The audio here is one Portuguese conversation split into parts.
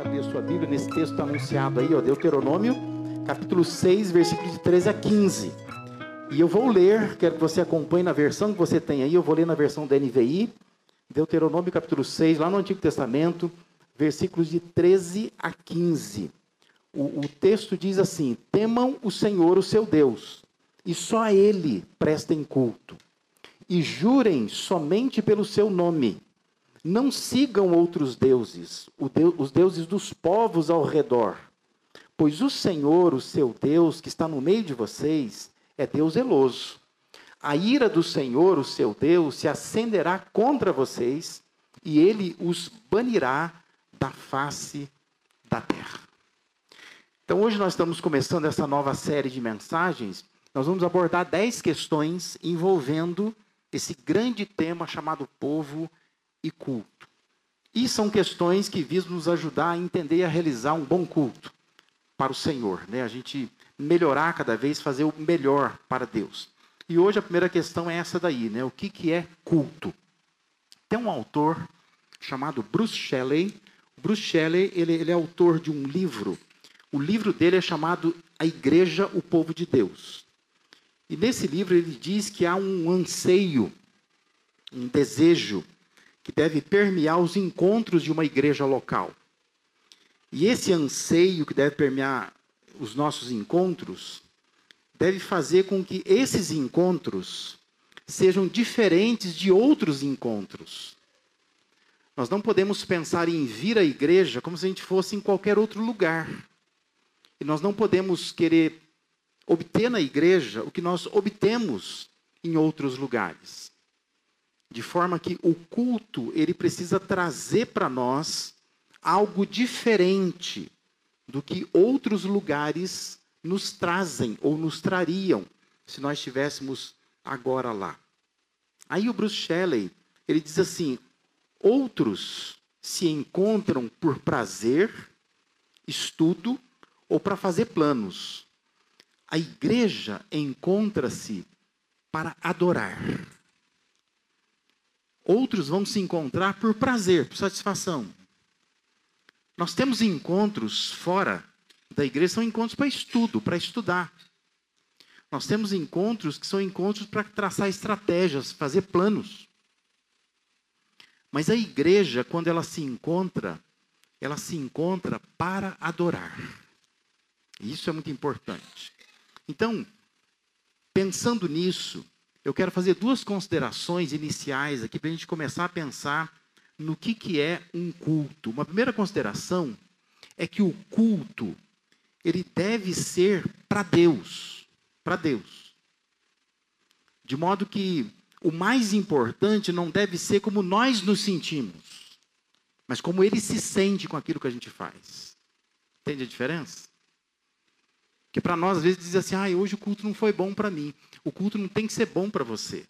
você abrir a sua Bíblia, nesse texto está anunciado aí, ó, Deuteronômio, capítulo 6, versículos de 13 a 15. E eu vou ler, quero que você acompanhe na versão que você tem aí, eu vou ler na versão da NVI, Deuteronômio capítulo 6, lá no Antigo Testamento, versículos de 13 a 15. O, o texto diz assim: Temam o Senhor, o seu Deus, e só a Ele prestem culto, e jurem somente pelo seu nome não sigam outros deuses, os deuses dos povos ao redor, pois o Senhor, o seu Deus, que está no meio de vocês, é Deus zeloso. A ira do Senhor, o seu Deus, se acenderá contra vocês e ele os banirá da face da terra. Então, hoje nós estamos começando essa nova série de mensagens. Nós vamos abordar dez questões envolvendo esse grande tema chamado povo e culto. E são questões que visam nos ajudar a entender e a realizar um bom culto para o Senhor, né? A gente melhorar cada vez, fazer o melhor para Deus. E hoje a primeira questão é essa daí, né? O que, que é culto? Tem um autor chamado Bruce Shelley. Bruce Shelley, ele, ele é autor de um livro. O livro dele é chamado A Igreja, o Povo de Deus. E nesse livro ele diz que há um anseio, um desejo que deve permear os encontros de uma igreja local. E esse anseio que deve permear os nossos encontros deve fazer com que esses encontros sejam diferentes de outros encontros. Nós não podemos pensar em vir à igreja como se a gente fosse em qualquer outro lugar. E nós não podemos querer obter na igreja o que nós obtemos em outros lugares. De forma que o culto, ele precisa trazer para nós algo diferente do que outros lugares nos trazem ou nos trariam se nós estivéssemos agora lá. Aí o Bruce Shelley, ele diz assim: outros se encontram por prazer, estudo ou para fazer planos. A igreja encontra-se para adorar. Outros vão se encontrar por prazer, por satisfação. Nós temos encontros fora da igreja, são encontros para estudo, para estudar. Nós temos encontros que são encontros para traçar estratégias, fazer planos. Mas a igreja, quando ela se encontra, ela se encontra para adorar. Isso é muito importante. Então, pensando nisso, eu quero fazer duas considerações iniciais aqui para a gente começar a pensar no que, que é um culto. Uma primeira consideração é que o culto ele deve ser para Deus, para Deus. De modo que o mais importante não deve ser como nós nos sentimos, mas como ele se sente com aquilo que a gente faz. Entende a diferença? Que para nós às vezes diz assim: "Ah, hoje o culto não foi bom para mim". O culto não tem que ser bom para você.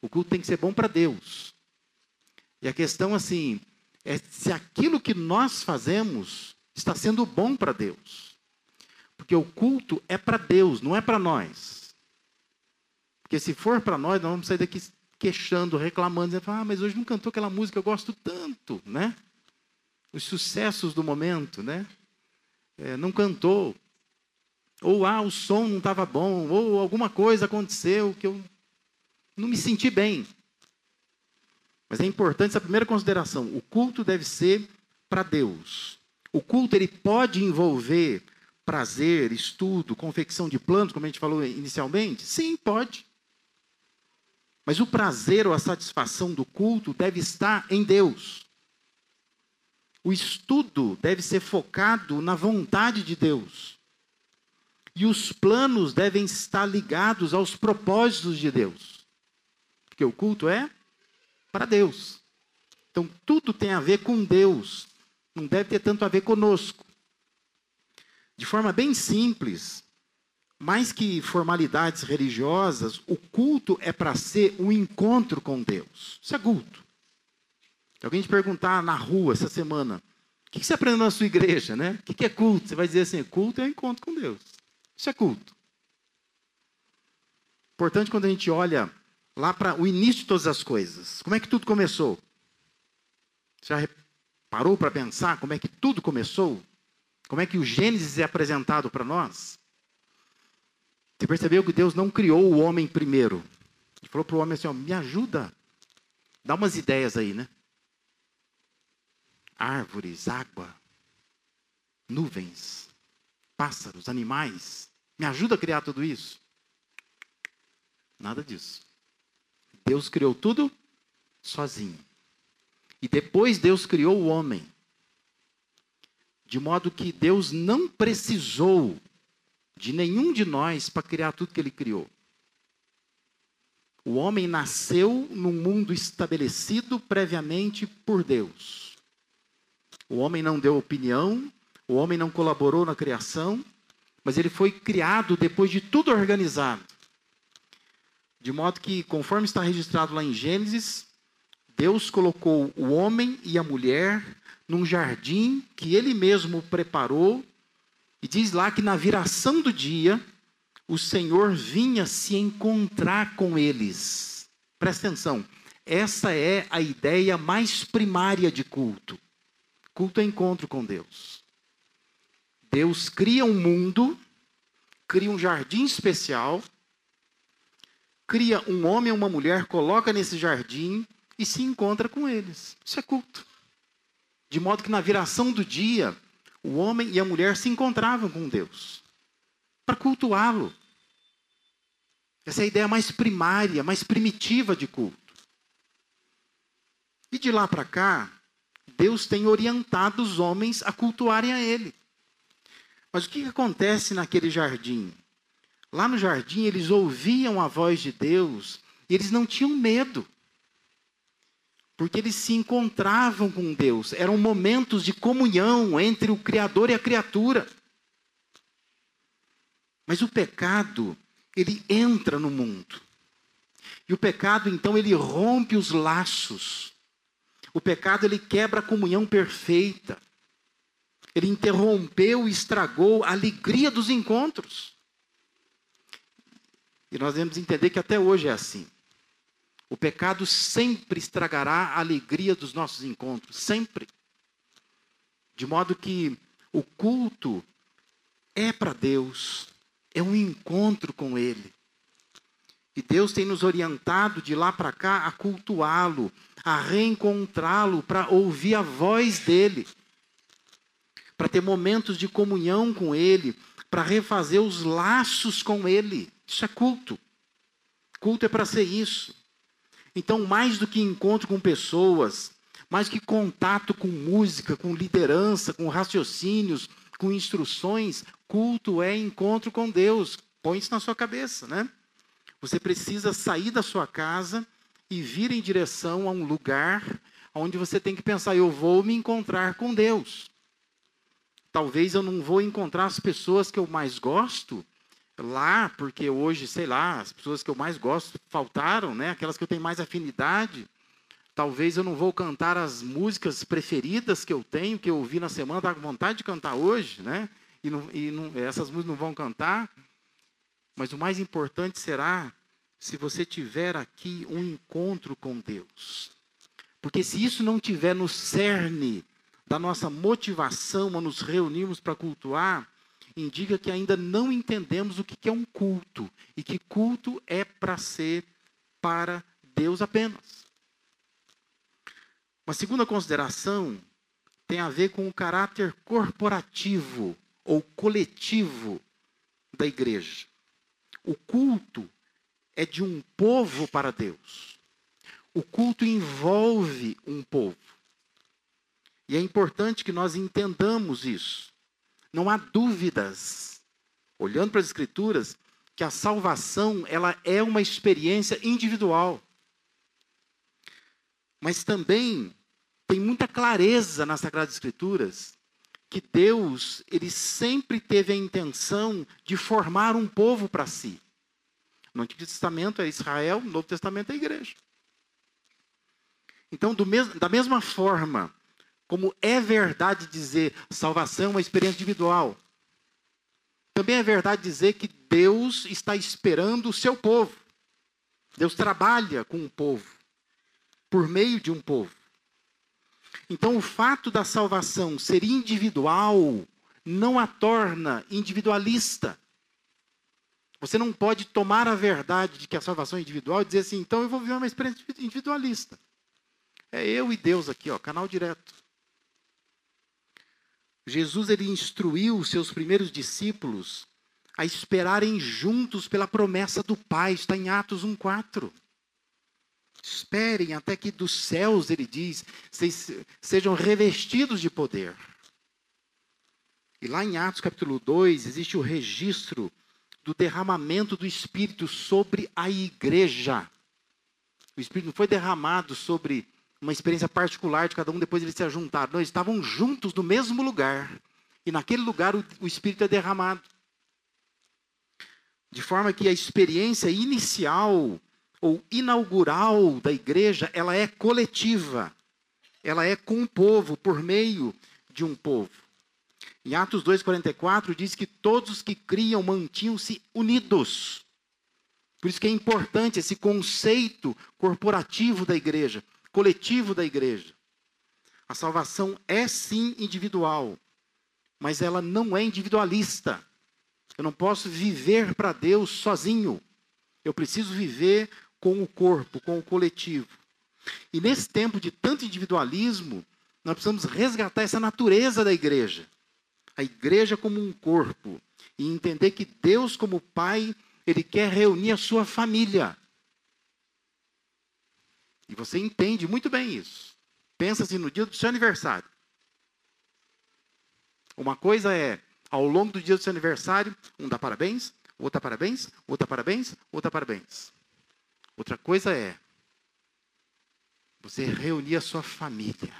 O culto tem que ser bom para Deus. E a questão assim é se aquilo que nós fazemos está sendo bom para Deus. Porque o culto é para Deus, não é para nós. Porque se for para nós, nós vamos sair daqui queixando, reclamando, dizendo, ah, mas hoje não cantou aquela música que eu gosto tanto, né? Os sucessos do momento, né? É, não cantou. Ou ah, o som não estava bom, ou alguma coisa aconteceu que eu não me senti bem. Mas é importante essa primeira consideração. O culto deve ser para Deus. O culto ele pode envolver prazer, estudo, confecção de planos, como a gente falou inicialmente? Sim, pode. Mas o prazer ou a satisfação do culto deve estar em Deus. O estudo deve ser focado na vontade de Deus. E os planos devem estar ligados aos propósitos de Deus. Porque o culto é para Deus. Então tudo tem a ver com Deus. Não deve ter tanto a ver conosco. De forma bem simples, mais que formalidades religiosas, o culto é para ser um encontro com Deus. Isso é culto. Se alguém te perguntar na rua essa semana, o que você aprendeu na sua igreja, né? O que é culto? Você vai dizer assim, culto é um encontro com Deus. Isso é culto. Importante quando a gente olha lá para o início de todas as coisas. Como é que tudo começou? Já Parou para pensar como é que tudo começou? Como é que o Gênesis é apresentado para nós? Você percebeu que Deus não criou o homem primeiro? Ele falou para o homem assim: ó, me ajuda. Dá umas ideias aí, né? Árvores, água, nuvens, pássaros, animais. Me ajuda a criar tudo isso? Nada disso. Deus criou tudo sozinho. E depois Deus criou o homem. De modo que Deus não precisou de nenhum de nós para criar tudo que ele criou. O homem nasceu num mundo estabelecido previamente por Deus. O homem não deu opinião, o homem não colaborou na criação, mas ele foi criado depois de tudo organizado. De modo que, conforme está registrado lá em Gênesis, Deus colocou o homem e a mulher num jardim que ele mesmo preparou, e diz lá que na viração do dia, o Senhor vinha se encontrar com eles. Presta atenção, essa é a ideia mais primária de culto. Culto é encontro com Deus. Deus cria um mundo, cria um jardim especial, cria um homem ou uma mulher, coloca nesse jardim e se encontra com eles. Isso é culto. De modo que na viração do dia, o homem e a mulher se encontravam com Deus para cultuá-lo. Essa é a ideia mais primária, mais primitiva de culto. E de lá para cá, Deus tem orientado os homens a cultuarem a Ele. Mas o que acontece naquele jardim? Lá no jardim, eles ouviam a voz de Deus e eles não tinham medo. Porque eles se encontravam com Deus. Eram momentos de comunhão entre o Criador e a criatura. Mas o pecado, ele entra no mundo. E o pecado, então, ele rompe os laços. O pecado, ele quebra a comunhão perfeita. Ele interrompeu e estragou a alegria dos encontros. E nós devemos entender que até hoje é assim. O pecado sempre estragará a alegria dos nossos encontros, sempre. De modo que o culto é para Deus, é um encontro com Ele. E Deus tem nos orientado de lá para cá a cultuá-lo, a reencontrá-lo, para ouvir a voz dele, para ter momentos de comunhão com Ele, para refazer os laços com Ele. Isso é culto. Culto é para ser isso. Então, mais do que encontro com pessoas, mais que contato com música, com liderança, com raciocínios, com instruções, culto é encontro com Deus. Põe isso na sua cabeça, né? Você precisa sair da sua casa e vir em direção a um lugar onde você tem que pensar: eu vou me encontrar com Deus. Talvez eu não vou encontrar as pessoas que eu mais gosto, lá, porque hoje, sei lá, as pessoas que eu mais gosto faltaram, né? Aquelas que eu tenho mais afinidade. Talvez eu não vou cantar as músicas preferidas que eu tenho, que eu ouvi na semana, tá com vontade de cantar hoje, né? E, não, e não, essas músicas não vão cantar. Mas o mais importante será se você tiver aqui um encontro com Deus. Porque se isso não tiver no cerne da nossa motivação a nos reunirmos para cultuar, indica que ainda não entendemos o que é um culto e que culto é para ser para Deus apenas. Uma segunda consideração tem a ver com o caráter corporativo ou coletivo da igreja. O culto é de um povo para Deus. O culto envolve um povo. E é importante que nós entendamos isso. Não há dúvidas, olhando para as Escrituras, que a salvação ela é uma experiência individual. Mas também tem muita clareza nas Sagradas Escrituras que Deus ele sempre teve a intenção de formar um povo para si. No Antigo Testamento é Israel, no Novo Testamento é a igreja. Então, mesmo, da mesma forma como é verdade dizer salvação é uma experiência individual, também é verdade dizer que Deus está esperando o seu povo. Deus trabalha com o povo, por meio de um povo. Então, o fato da salvação ser individual não a torna individualista. Você não pode tomar a verdade de que a salvação é individual e dizer assim, então eu vou viver uma experiência individualista. É eu e Deus aqui, ó, canal direto. Jesus ele instruiu os seus primeiros discípulos a esperarem juntos pela promessa do Pai, está em Atos 1:4. Esperem até que dos céus, ele diz, sejam revestidos de poder. E lá em Atos capítulo 2, existe o registro do derramamento do Espírito sobre a igreja. O Espírito não foi derramado sobre uma experiência particular de cada um, depois eles se juntaram. Não, eles estavam juntos no mesmo lugar. E naquele lugar o, o Espírito é derramado. De forma que a experiência inicial ou inaugural da igreja, ela é coletiva. Ela é com o povo, por meio de um povo. Em Atos 2,44 diz que todos os que criam mantinham-se unidos. Por isso que é importante esse conceito corporativo da igreja coletivo da igreja. A salvação é sim individual, mas ela não é individualista. Eu não posso viver para Deus sozinho. Eu preciso viver com o corpo, com o coletivo. E nesse tempo de tanto individualismo, nós precisamos resgatar essa natureza da igreja. A igreja como um corpo. E entender que Deus, como Pai, Ele quer reunir a sua família. E você entende muito bem isso. Pensa assim no dia do seu aniversário. Uma coisa é, ao longo do dia do seu aniversário, um dá parabéns, outro dá parabéns, outro dá parabéns, outro dá parabéns. Outra coisa é você reunir a sua família.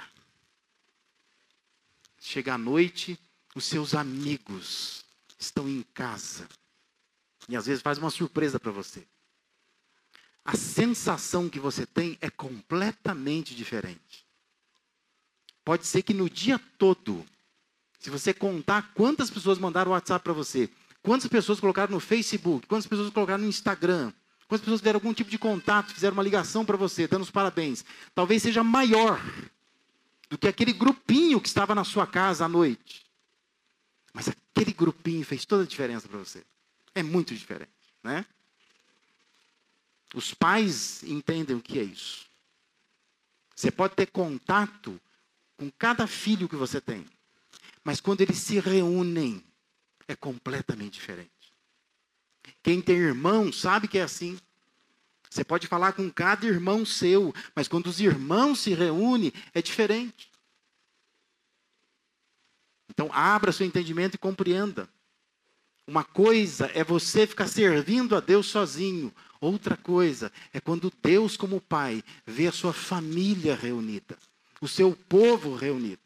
Chega à noite, os seus amigos estão em casa. E às vezes faz uma surpresa para você a sensação que você tem é completamente diferente. Pode ser que no dia todo, se você contar quantas pessoas mandaram WhatsApp para você, quantas pessoas colocaram no Facebook, quantas pessoas colocaram no Instagram, quantas pessoas tiveram algum tipo de contato, fizeram uma ligação para você, dando os parabéns, talvez seja maior do que aquele grupinho que estava na sua casa à noite. Mas aquele grupinho fez toda a diferença para você. É muito diferente, né? Os pais entendem o que é isso. Você pode ter contato com cada filho que você tem, mas quando eles se reúnem, é completamente diferente. Quem tem irmão sabe que é assim. Você pode falar com cada irmão seu, mas quando os irmãos se reúnem, é diferente. Então, abra seu entendimento e compreenda. Uma coisa é você ficar servindo a Deus sozinho. Outra coisa é quando Deus, como Pai, vê a sua família reunida, o seu povo reunido.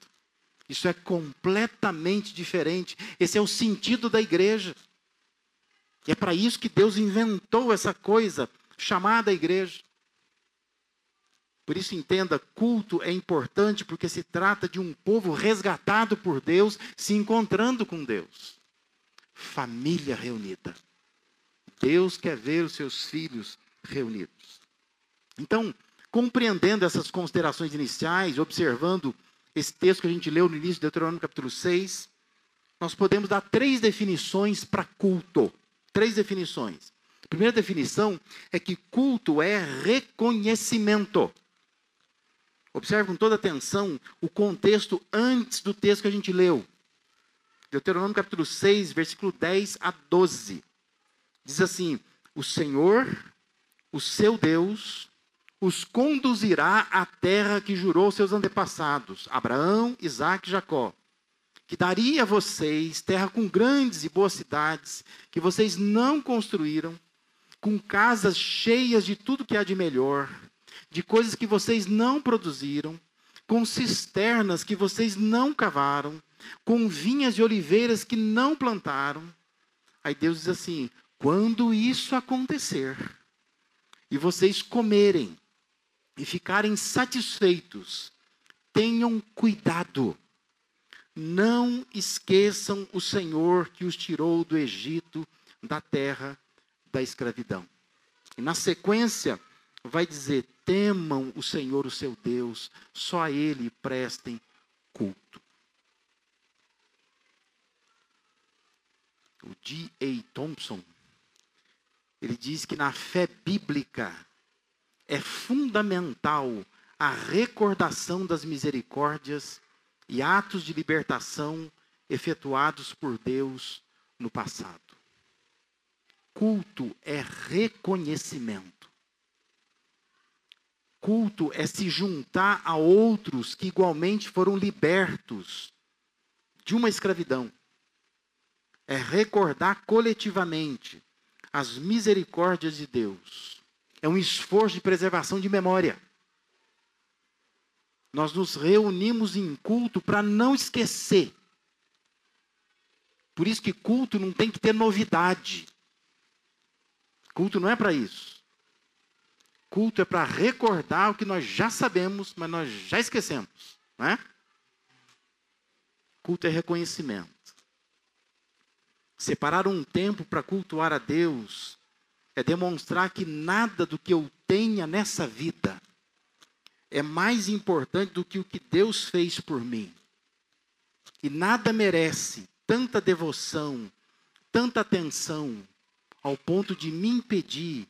Isso é completamente diferente. Esse é o sentido da igreja. E é para isso que Deus inventou essa coisa chamada igreja. Por isso, entenda: culto é importante porque se trata de um povo resgatado por Deus, se encontrando com Deus. Família reunida. Deus quer ver os seus filhos reunidos. Então, compreendendo essas considerações iniciais, observando esse texto que a gente leu no início de Deuteronômio capítulo 6, nós podemos dar três definições para culto. Três definições. A primeira definição é que culto é reconhecimento. Observe com toda atenção o contexto antes do texto que a gente leu. Deuteronômio capítulo 6, versículo 10 a 12. Diz assim: O Senhor, o seu Deus, os conduzirá à terra que jurou seus antepassados, Abraão, Isaac e Jacó, que daria a vocês terra com grandes e boas cidades, que vocês não construíram, com casas cheias de tudo que há de melhor, de coisas que vocês não produziram, com cisternas que vocês não cavaram, com vinhas e oliveiras que não plantaram. Aí Deus diz assim: quando isso acontecer e vocês comerem e ficarem satisfeitos, tenham cuidado. Não esqueçam o Senhor que os tirou do Egito, da terra da escravidão. E na sequência vai dizer: temam o Senhor, o seu Deus, só a Ele prestem culto. O D.A. Thompson, ele diz que na fé bíblica é fundamental a recordação das misericórdias e atos de libertação efetuados por Deus no passado. Culto é reconhecimento. Culto é se juntar a outros que igualmente foram libertos de uma escravidão. É recordar coletivamente as misericórdias de Deus. É um esforço de preservação de memória. Nós nos reunimos em culto para não esquecer. Por isso que culto não tem que ter novidade. Culto não é para isso. Culto é para recordar o que nós já sabemos, mas nós já esquecemos. Não é? Culto é reconhecimento. Separar um tempo para cultuar a Deus é demonstrar que nada do que eu tenha nessa vida é mais importante do que o que Deus fez por mim. E nada merece tanta devoção, tanta atenção, ao ponto de me impedir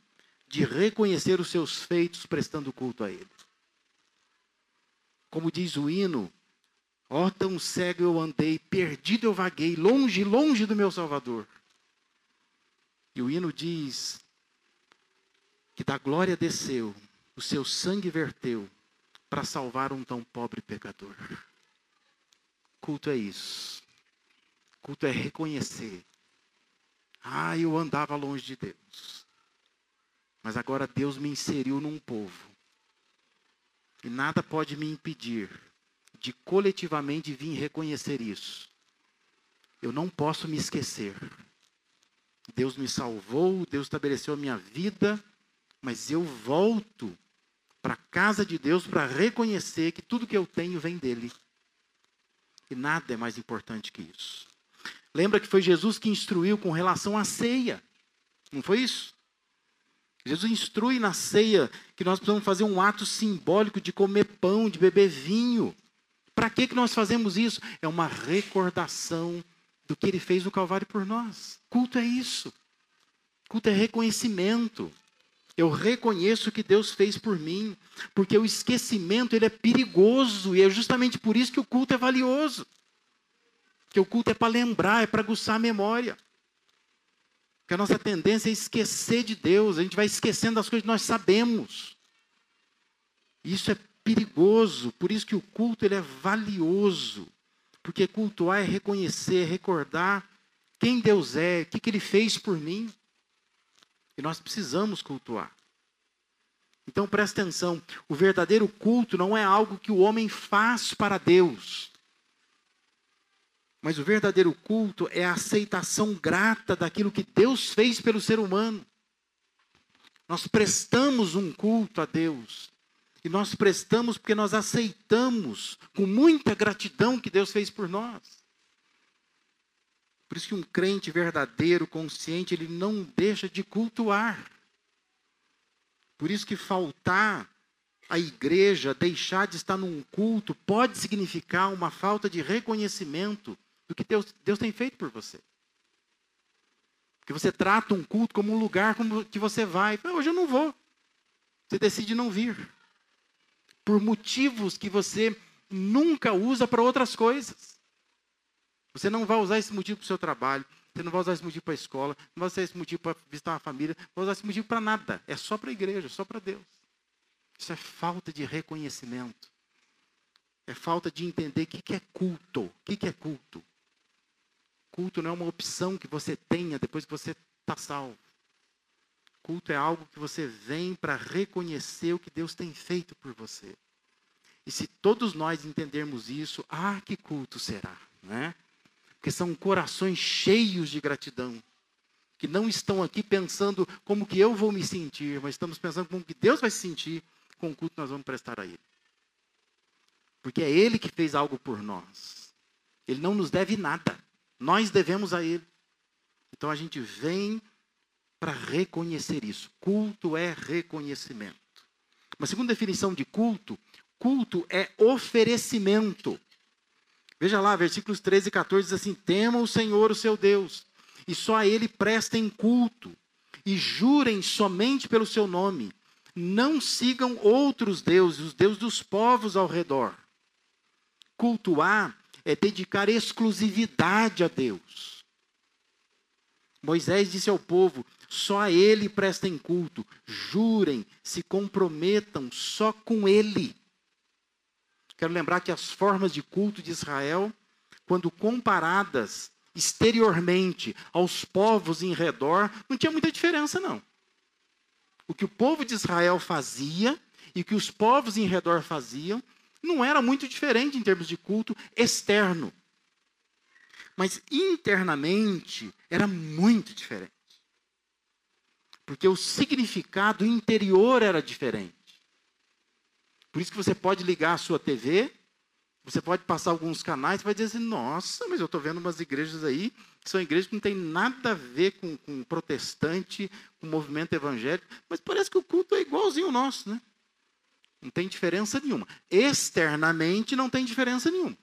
de reconhecer os seus feitos prestando culto a Ele. Como diz o hino, Ó, oh, tão cego eu andei, perdido eu vaguei, longe, longe do meu Salvador. E o hino diz que da glória desceu, o seu sangue verteu para salvar um tão pobre pecador. Culto é isso. Culto é reconhecer. Ah, eu andava longe de Deus. Mas agora Deus me inseriu num povo. E nada pode me impedir de coletivamente vir reconhecer isso. Eu não posso me esquecer. Deus me salvou, Deus estabeleceu a minha vida, mas eu volto para a casa de Deus para reconhecer que tudo que eu tenho vem dele. E nada é mais importante que isso. Lembra que foi Jesus que instruiu com relação à ceia? Não foi isso? Jesus instrui na ceia que nós precisamos fazer um ato simbólico de comer pão, de beber vinho. Para que, que nós fazemos isso? É uma recordação do que ele fez no Calvário por nós. Culto é isso. Culto é reconhecimento. Eu reconheço o que Deus fez por mim, porque o esquecimento ele é perigoso e é justamente por isso que o culto é valioso. Que o culto é para lembrar, é para aguçar a memória. Porque a nossa tendência é esquecer de Deus, a gente vai esquecendo das coisas que nós sabemos. Isso é perigoso, por isso que o culto ele é valioso. Porque cultuar é reconhecer, recordar quem Deus é, o que, que Ele fez por mim. E nós precisamos cultuar. Então presta atenção: o verdadeiro culto não é algo que o homem faz para Deus. Mas o verdadeiro culto é a aceitação grata daquilo que Deus fez pelo ser humano. Nós prestamos um culto a Deus nós prestamos porque nós aceitamos com muita gratidão que Deus fez por nós. Por isso que um crente verdadeiro, consciente, ele não deixa de cultuar. Por isso que faltar à igreja, deixar de estar num culto, pode significar uma falta de reconhecimento do que Deus, Deus tem feito por você. Que você trata um culto como um lugar como que você vai. Hoje eu não vou. Você decide não vir por motivos que você nunca usa para outras coisas. Você não vai usar esse motivo para o seu trabalho, você não vai usar esse motivo para a escola, não vai usar esse motivo para visitar uma família, não vai usar esse motivo para nada. É só para a igreja, só para Deus. Isso é falta de reconhecimento. É falta de entender o que é culto. O que é culto? Culto não é uma opção que você tenha depois que você está salvo. Culto é algo que você vem para reconhecer o que Deus tem feito por você. E se todos nós entendermos isso, ah, que culto será, né? Porque são corações cheios de gratidão, que não estão aqui pensando como que eu vou me sentir, mas estamos pensando como que Deus vai se sentir com o culto que nós vamos prestar a Ele. Porque é Ele que fez algo por nós. Ele não nos deve nada. Nós devemos a Ele. Então a gente vem para reconhecer isso. Culto é reconhecimento. Uma segunda definição de culto: culto é oferecimento. Veja lá, versículos 13 e 14 diz assim: Tema o Senhor, o seu Deus, e só a Ele prestem culto, e jurem somente pelo seu nome. Não sigam outros deuses, os deuses dos povos ao redor. Cultuar é dedicar exclusividade a Deus. Moisés disse ao povo: só a Ele prestem culto, jurem, se comprometam só com Ele. Quero lembrar que as formas de culto de Israel, quando comparadas exteriormente aos povos em redor, não tinha muita diferença, não. O que o povo de Israel fazia e o que os povos em redor faziam não era muito diferente em termos de culto externo. Mas internamente era muito diferente porque o significado interior era diferente. Por isso que você pode ligar a sua TV, você pode passar alguns canais e vai dizer assim, nossa, mas eu estou vendo umas igrejas aí, que são igrejas que não tem nada a ver com, com protestante, com movimento evangélico, mas parece que o culto é igualzinho ao nosso, né? Não tem diferença nenhuma. Externamente não tem diferença nenhuma.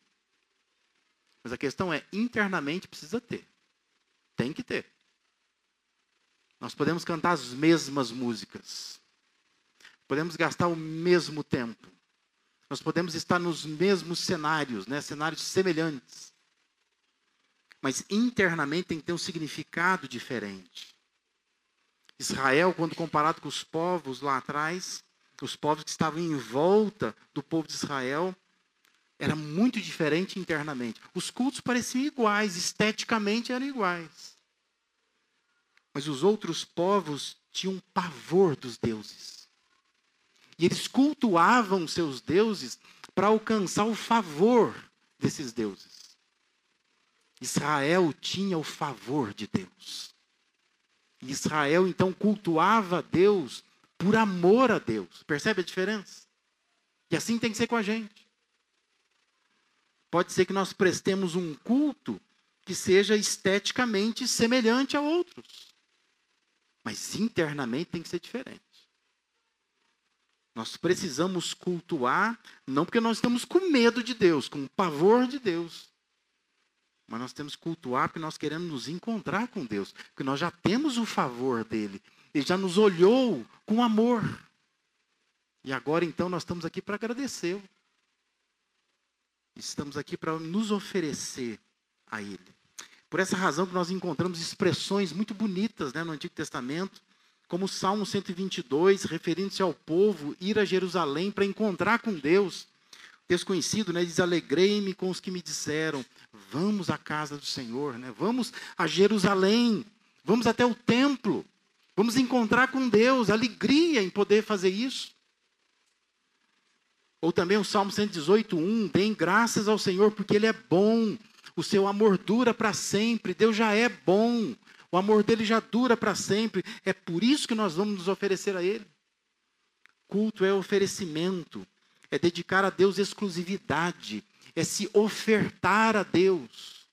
Mas a questão é, internamente precisa ter. Tem que ter. Nós podemos cantar as mesmas músicas. Podemos gastar o mesmo tempo. Nós podemos estar nos mesmos cenários, né? cenários semelhantes. Mas internamente tem que ter um significado diferente. Israel, quando comparado com os povos lá atrás, os povos que estavam em volta do povo de Israel, era muito diferente internamente. Os cultos pareciam iguais, esteticamente eram iguais. Mas os outros povos tinham pavor dos deuses. E eles cultuavam seus deuses para alcançar o favor desses deuses. Israel tinha o favor de Deus. Israel então cultuava Deus por amor a Deus. Percebe a diferença? E assim tem que ser com a gente. Pode ser que nós prestemos um culto que seja esteticamente semelhante a outros. Mas internamente tem que ser diferente. Nós precisamos cultuar, não porque nós estamos com medo de Deus, com pavor de Deus. Mas nós temos que cultuar porque nós queremos nos encontrar com Deus. Porque nós já temos o favor dele. Ele já nos olhou com amor. E agora então nós estamos aqui para agradecê-lo. Estamos aqui para nos oferecer a Ele. Por essa razão que nós encontramos expressões muito bonitas né, no Antigo Testamento, como o Salmo 122, referindo-se ao povo ir a Jerusalém para encontrar com Deus. Desconhecido, né, diz: Alegrei-me com os que me disseram, vamos à casa do Senhor, né, vamos a Jerusalém, vamos até o templo, vamos encontrar com Deus, alegria em poder fazer isso. Ou também o Salmo 118, 1, deem graças ao Senhor, porque Ele é bom, o seu amor dura para sempre. Deus já é bom. O amor dele já dura para sempre. É por isso que nós vamos nos oferecer a ele. Culto é oferecimento, é dedicar a Deus exclusividade, é se ofertar a Deus.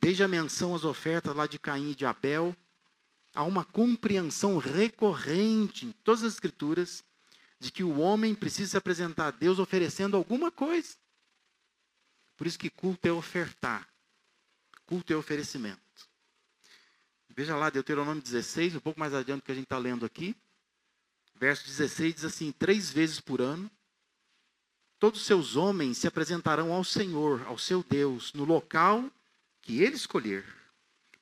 Desde a menção às ofertas lá de Caim e de Abel, há uma compreensão recorrente em todas as Escrituras de que o homem precisa se apresentar a Deus oferecendo alguma coisa. Por isso que culto é ofertar. Culto é oferecimento. Veja lá, Deuteronômio 16, um pouco mais adiante que a gente está lendo aqui. Verso 16 diz assim: Três vezes por ano, todos os seus homens se apresentarão ao Senhor, ao seu Deus, no local que ele escolher,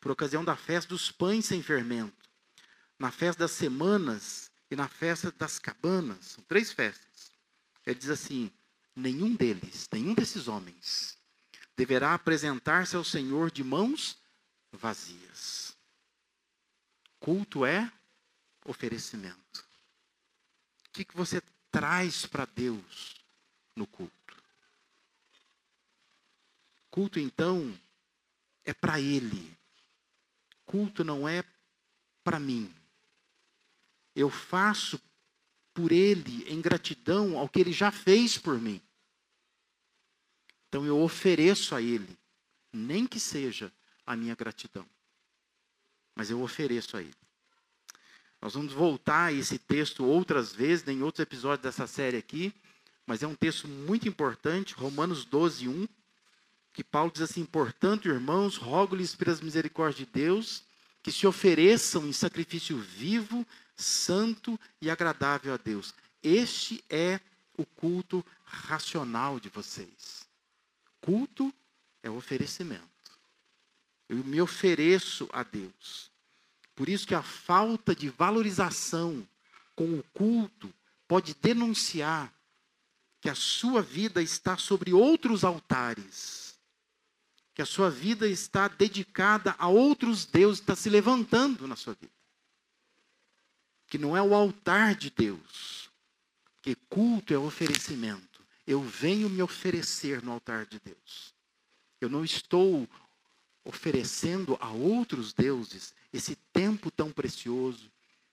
por ocasião da festa dos pães sem fermento, na festa das semanas e na festa das cabanas. São três festas. Ele diz assim: nenhum deles, nenhum desses homens, deverá apresentar-se ao Senhor de mãos vazias. Culto é oferecimento. O que, que você traz para Deus no culto? Culto, então, é para Ele. Culto não é para mim. Eu faço por Ele em gratidão ao que Ele já fez por mim. Então eu ofereço a Ele, nem que seja a minha gratidão, mas eu ofereço a Ele. Nós vamos voltar a esse texto outras vezes, em outros episódios dessa série aqui, mas é um texto muito importante, Romanos 12, 1, que Paulo diz assim: Portanto, irmãos, rogo-lhes pelas misericórdias de Deus que se ofereçam em sacrifício vivo, santo e agradável a Deus. Este é o culto racional de vocês. Culto é oferecimento. Eu me ofereço a Deus. Por isso que a falta de valorização com o culto pode denunciar que a sua vida está sobre outros altares, que a sua vida está dedicada a outros deuses, está se levantando na sua vida. Que não é o altar de Deus, que culto é oferecimento. Eu venho me oferecer no altar de Deus. Eu não estou oferecendo a outros deuses esse tempo tão precioso,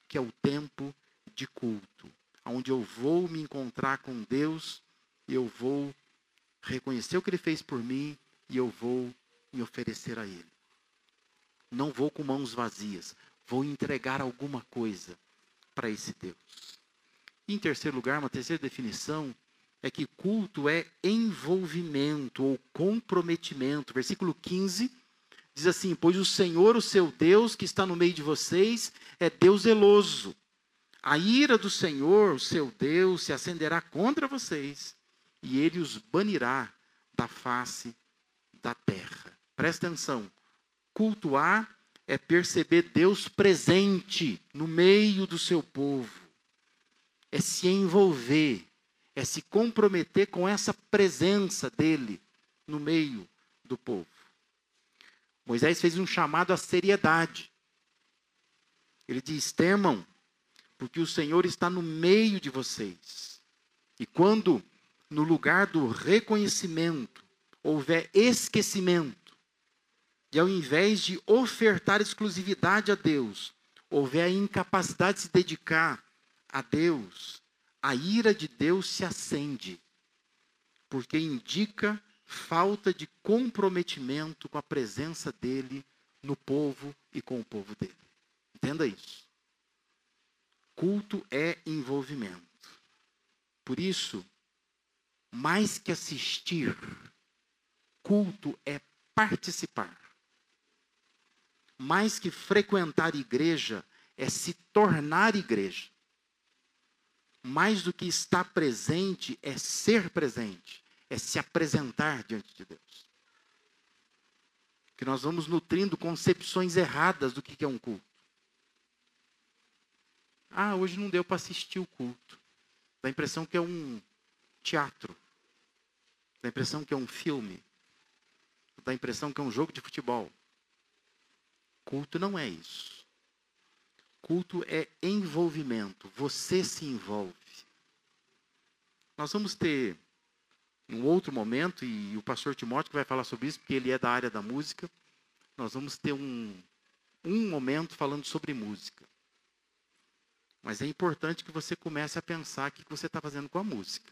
que é o tempo de culto, onde eu vou me encontrar com Deus e eu vou reconhecer o que Ele fez por mim e eu vou me oferecer a Ele. Não vou com mãos vazias, vou entregar alguma coisa para esse Deus. Em terceiro lugar, uma terceira definição é que culto é envolvimento ou comprometimento. Versículo 15 diz assim: Pois o Senhor, o seu Deus, que está no meio de vocês, é Deus zeloso. A ira do Senhor, o seu Deus, se acenderá contra vocês, e ele os banirá da face da terra. Presta atenção. Cultuar é perceber Deus presente no meio do seu povo. É se envolver, é se comprometer com essa presença dele no meio do povo. Moisés fez um chamado à seriedade. Ele diz: temam, porque o Senhor está no meio de vocês. E quando, no lugar do reconhecimento, houver esquecimento, e ao invés de ofertar exclusividade a Deus, houver a incapacidade de se dedicar a Deus, a ira de Deus se acende, porque indica falta de comprometimento com a presença dele no povo e com o povo dele. Entenda isso. Culto é envolvimento. Por isso, mais que assistir, culto é participar. Mais que frequentar igreja, é se tornar igreja. Mais do que estar presente, é ser presente é se apresentar diante de Deus. Que nós vamos nutrindo concepções erradas do que é um culto. Ah, hoje não deu para assistir o culto. Dá a impressão que é um teatro. Dá a impressão que é um filme. Dá a impressão que é um jogo de futebol. Culto não é isso. Culto é envolvimento. Você se envolve. Nós vamos ter um outro momento, e o pastor Timóteo vai falar sobre isso, porque ele é da área da música, nós vamos ter um, um momento falando sobre música. Mas é importante que você comece a pensar o que você está fazendo com a música.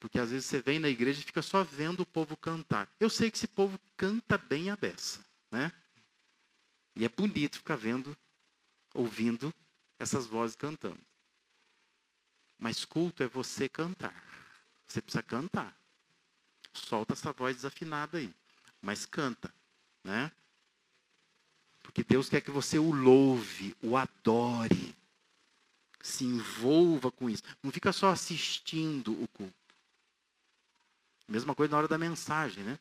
Porque às vezes você vem na igreja e fica só vendo o povo cantar. Eu sei que esse povo canta bem a beça, né? E é bonito ficar vendo, ouvindo essas vozes cantando. Mas culto é você cantar. Você precisa cantar. Solta essa voz desafinada aí. Mas canta, né? Porque Deus quer que você o louve, o adore. Se envolva com isso. Não fica só assistindo o culto. Mesma coisa na hora da mensagem, né?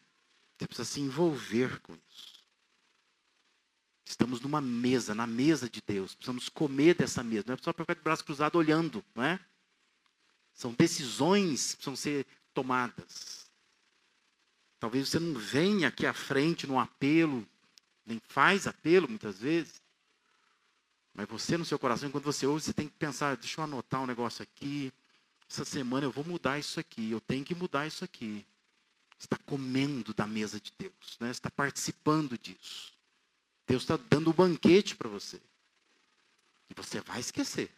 Você precisa se envolver com isso. Estamos numa mesa, na mesa de Deus. Precisamos comer dessa mesa. Não é só para ficar de braço cruzado olhando, não é? São decisões que precisam ser tomadas. Talvez você não venha aqui à frente num apelo, nem faz apelo muitas vezes. Mas você no seu coração, quando você ouve, você tem que pensar, deixa eu anotar um negócio aqui. Essa semana eu vou mudar isso aqui, eu tenho que mudar isso aqui. Você está comendo da mesa de Deus, né? você está participando disso. Deus está dando um banquete para você. E você vai esquecer.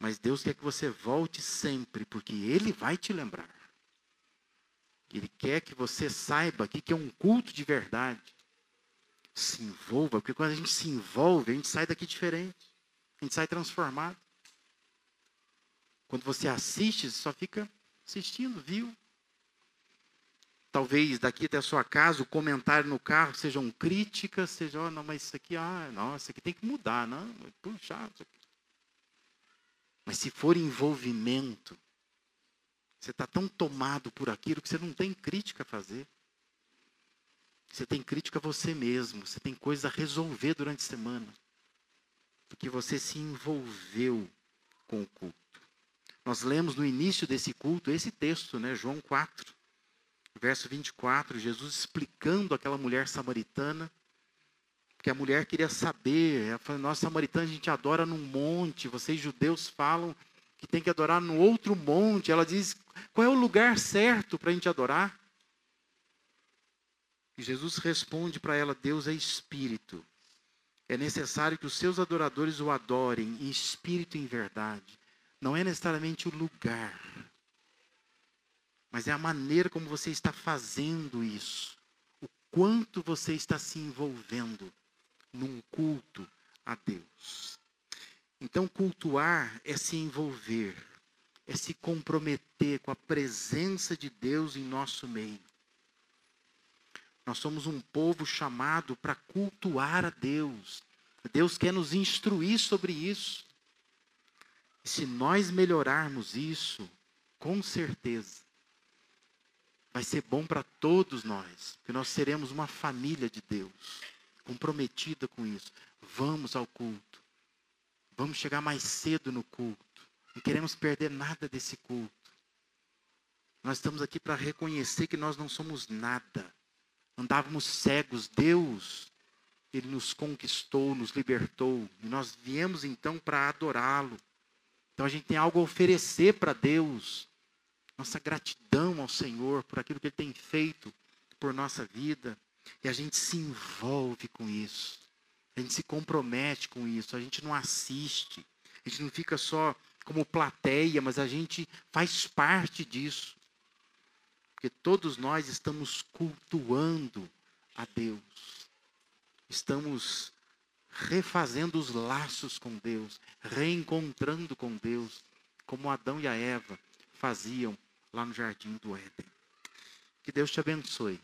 Mas Deus quer que você volte sempre, porque Ele vai te lembrar. Ele quer que você saiba que é um culto de verdade. Se envolva, porque quando a gente se envolve, a gente sai daqui diferente. A gente sai transformado. Quando você assiste, você só fica assistindo, viu? Talvez daqui até a sua casa, o comentário no carro sejam críticas, seja, oh, não, mas isso aqui, ah, não, isso aqui tem que mudar, não, puxa, Mas se for envolvimento, você está tão tomado por aquilo que você não tem crítica a fazer. Você tem crítica a você mesmo, você tem coisa a resolver durante a semana. Porque você se envolveu com o culto. Nós lemos no início desse culto esse texto, né, João 4, verso 24, Jesus explicando aquela mulher samaritana, que a mulher queria saber, ela falou, nós samaritanos a gente adora num monte, vocês judeus falam que tem que adorar no outro monte. Ela diz, qual é o lugar certo para a gente adorar? E Jesus responde para ela, Deus é espírito. É necessário que os seus adoradores o adorem em espírito e em verdade não é necessariamente o lugar, mas é a maneira como você está fazendo isso. O quanto você está se envolvendo num culto a Deus. Então, cultuar é se envolver, é se comprometer com a presença de Deus em nosso meio. Nós somos um povo chamado para cultuar a Deus. Deus quer nos instruir sobre isso. E se nós melhorarmos isso, com certeza, vai ser bom para todos nós, porque nós seremos uma família de Deus, comprometida com isso. Vamos ao culto. Vamos chegar mais cedo no culto. Não queremos perder nada desse culto. Nós estamos aqui para reconhecer que nós não somos nada. Andávamos cegos. Deus, Ele nos conquistou, nos libertou. E nós viemos então para adorá-lo. Então a gente tem algo a oferecer para Deus. Nossa gratidão ao Senhor por aquilo que Ele tem feito por nossa vida. E a gente se envolve com isso. A gente se compromete com isso. A gente não assiste. A gente não fica só como plateia, mas a gente faz parte disso. Porque todos nós estamos cultuando a Deus. Estamos refazendo os laços com Deus, reencontrando com Deus, como Adão e a Eva faziam lá no jardim do Éden. Que Deus te abençoe.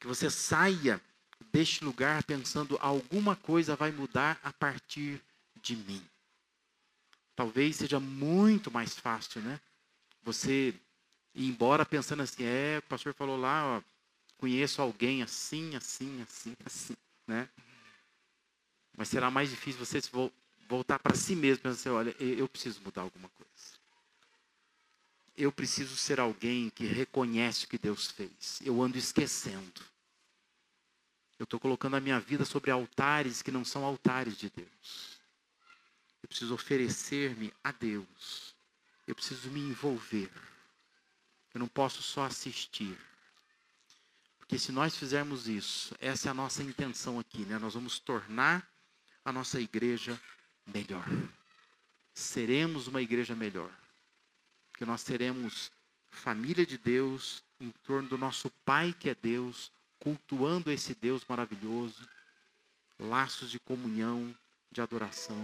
Que você saia deste lugar pensando alguma coisa vai mudar a partir de mim. Talvez seja muito mais fácil, né? Você ir embora pensando assim, é, o pastor falou lá, ó, conheço alguém assim, assim, assim, assim, né? Mas será mais difícil você voltar para si mesmo e pensar assim, olha, eu preciso mudar alguma coisa. Eu preciso ser alguém que reconhece o que Deus fez. Eu ando esquecendo. Eu estou colocando a minha vida sobre altares que não são altares de Deus. Eu preciso oferecer-me a Deus. Eu preciso me envolver. Eu não posso só assistir. Porque se nós fizermos isso, essa é a nossa intenção aqui, né? Nós vamos tornar a nossa igreja melhor. Seremos uma igreja melhor. Porque nós teremos família de Deus em torno do nosso Pai que é Deus, cultuando esse Deus maravilhoso, laços de comunhão, de adoração.